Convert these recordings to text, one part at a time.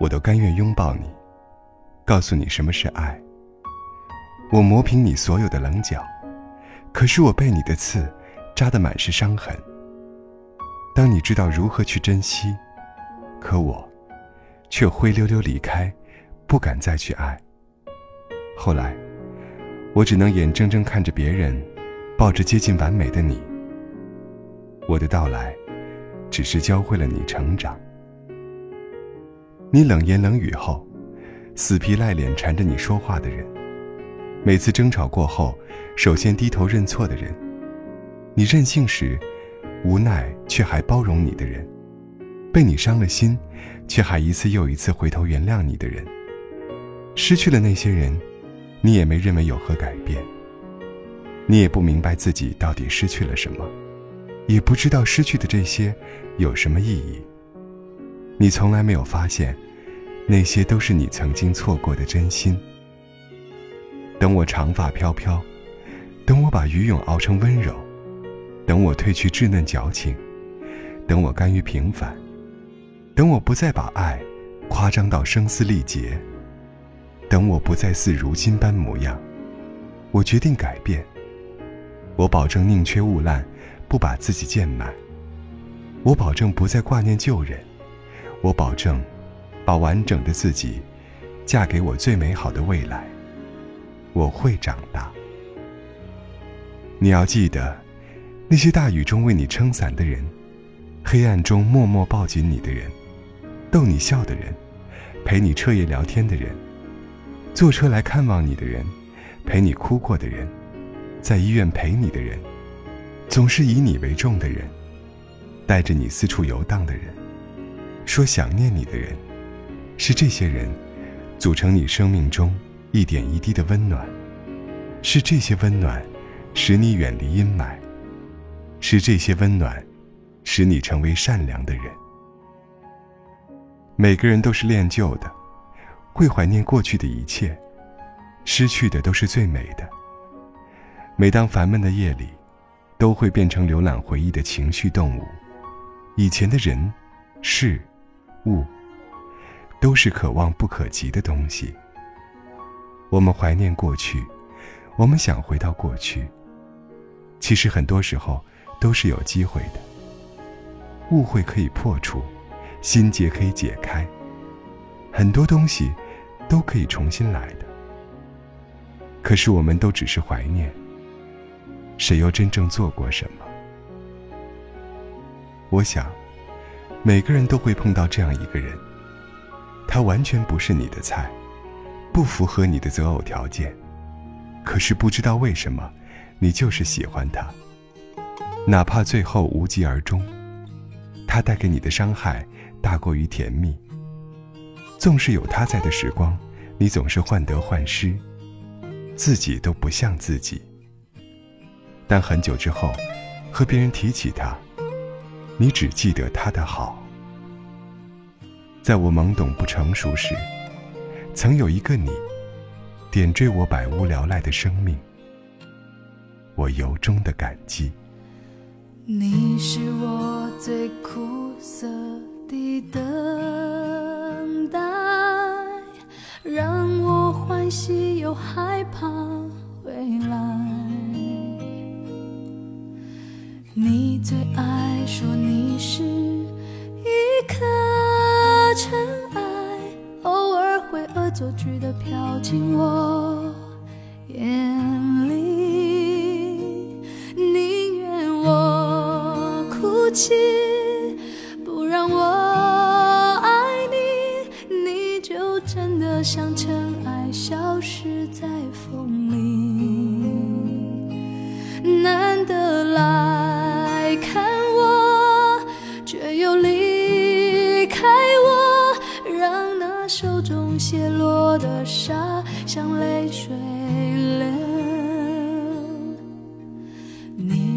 我都甘愿拥抱你，告诉你什么是爱。我磨平你所有的棱角，可是我被你的刺扎得满是伤痕。当你知道如何去珍惜，可我却灰溜溜离开，不敢再去爱。后来，我只能眼睁睁看着别人抱着接近完美的你。我的到来，只是教会了你成长。你冷言冷语后，死皮赖脸缠着你说话的人；每次争吵过后，首先低头认错的人；你任性时，无奈却还包容你的人；被你伤了心，却还一次又一次回头原谅你的人。失去了那些人，你也没认为有何改变。你也不明白自己到底失去了什么，也不知道失去的这些有什么意义。你从来没有发现，那些都是你曾经错过的真心。等我长发飘飘，等我把鱼涌熬成温柔，等我褪去稚嫩矫情，等我甘于平凡，等我不再把爱夸张到声嘶力竭，等我不再似如今般模样，我决定改变。我保证宁缺毋滥，不把自己贱卖。我保证不再挂念旧人。我保证，把完整的自己嫁给我最美好的未来。我会长大。你要记得，那些大雨中为你撑伞的人，黑暗中默默抱紧你的人，逗你笑的人，陪你彻夜聊天的人，坐车来看望你的人，陪你哭过的人，在医院陪你的人，总是以你为重的人，带着你四处游荡的人。说想念你的人，是这些人，组成你生命中一点一滴的温暖，是这些温暖，使你远离阴霾，是这些温暖，使你成为善良的人。每个人都是恋旧的，会怀念过去的一切，失去的都是最美的。每当烦闷的夜里，都会变成浏览回忆的情绪动物，以前的人，事。物，都是可望不可及的东西。我们怀念过去，我们想回到过去。其实很多时候都是有机会的。误会可以破除，心结可以解开，很多东西都可以重新来的。可是我们都只是怀念，谁又真正做过什么？我想。每个人都会碰到这样一个人，他完全不是你的菜，不符合你的择偶条件，可是不知道为什么，你就是喜欢他。哪怕最后无疾而终，他带给你的伤害大过于甜蜜。纵使有他在的时光，你总是患得患失，自己都不像自己。但很久之后，和别人提起他。你只记得他的好。在我懵懂不成熟时，曾有一个你，点缀我百无聊赖的生命。我由衷的感激。你是我最苦涩的等待，让我欢喜又害怕未来。你最爱说会恶作剧的飘进我眼里，宁愿我哭泣，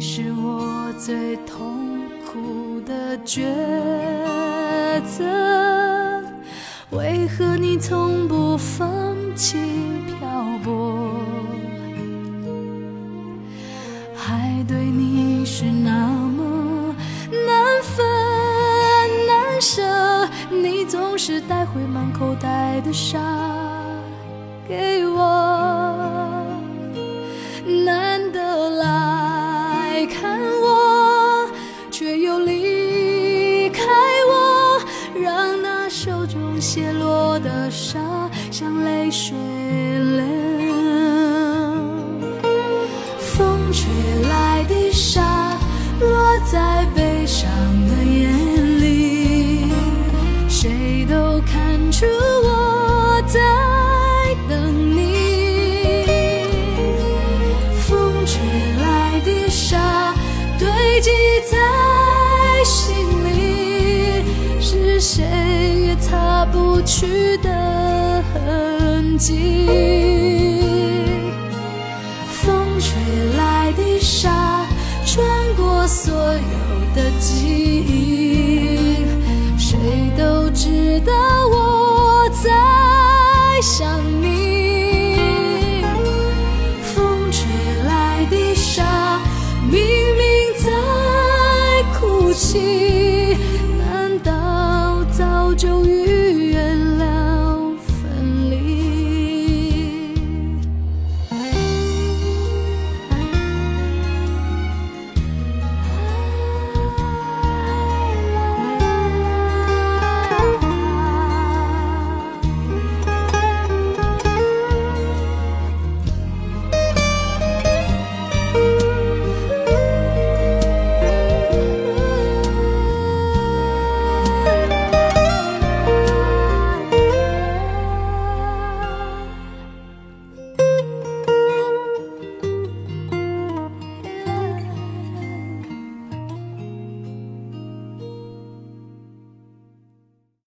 你是我最痛苦的抉择，为何你从不放弃漂泊？还对你是那么难分难舍，你总是带回满口袋的沙给我，吹来的沙，落在悲伤的眼里，谁都看出我在等你。风吹来的沙，堆积在心里，是谁也擦不去的痕迹。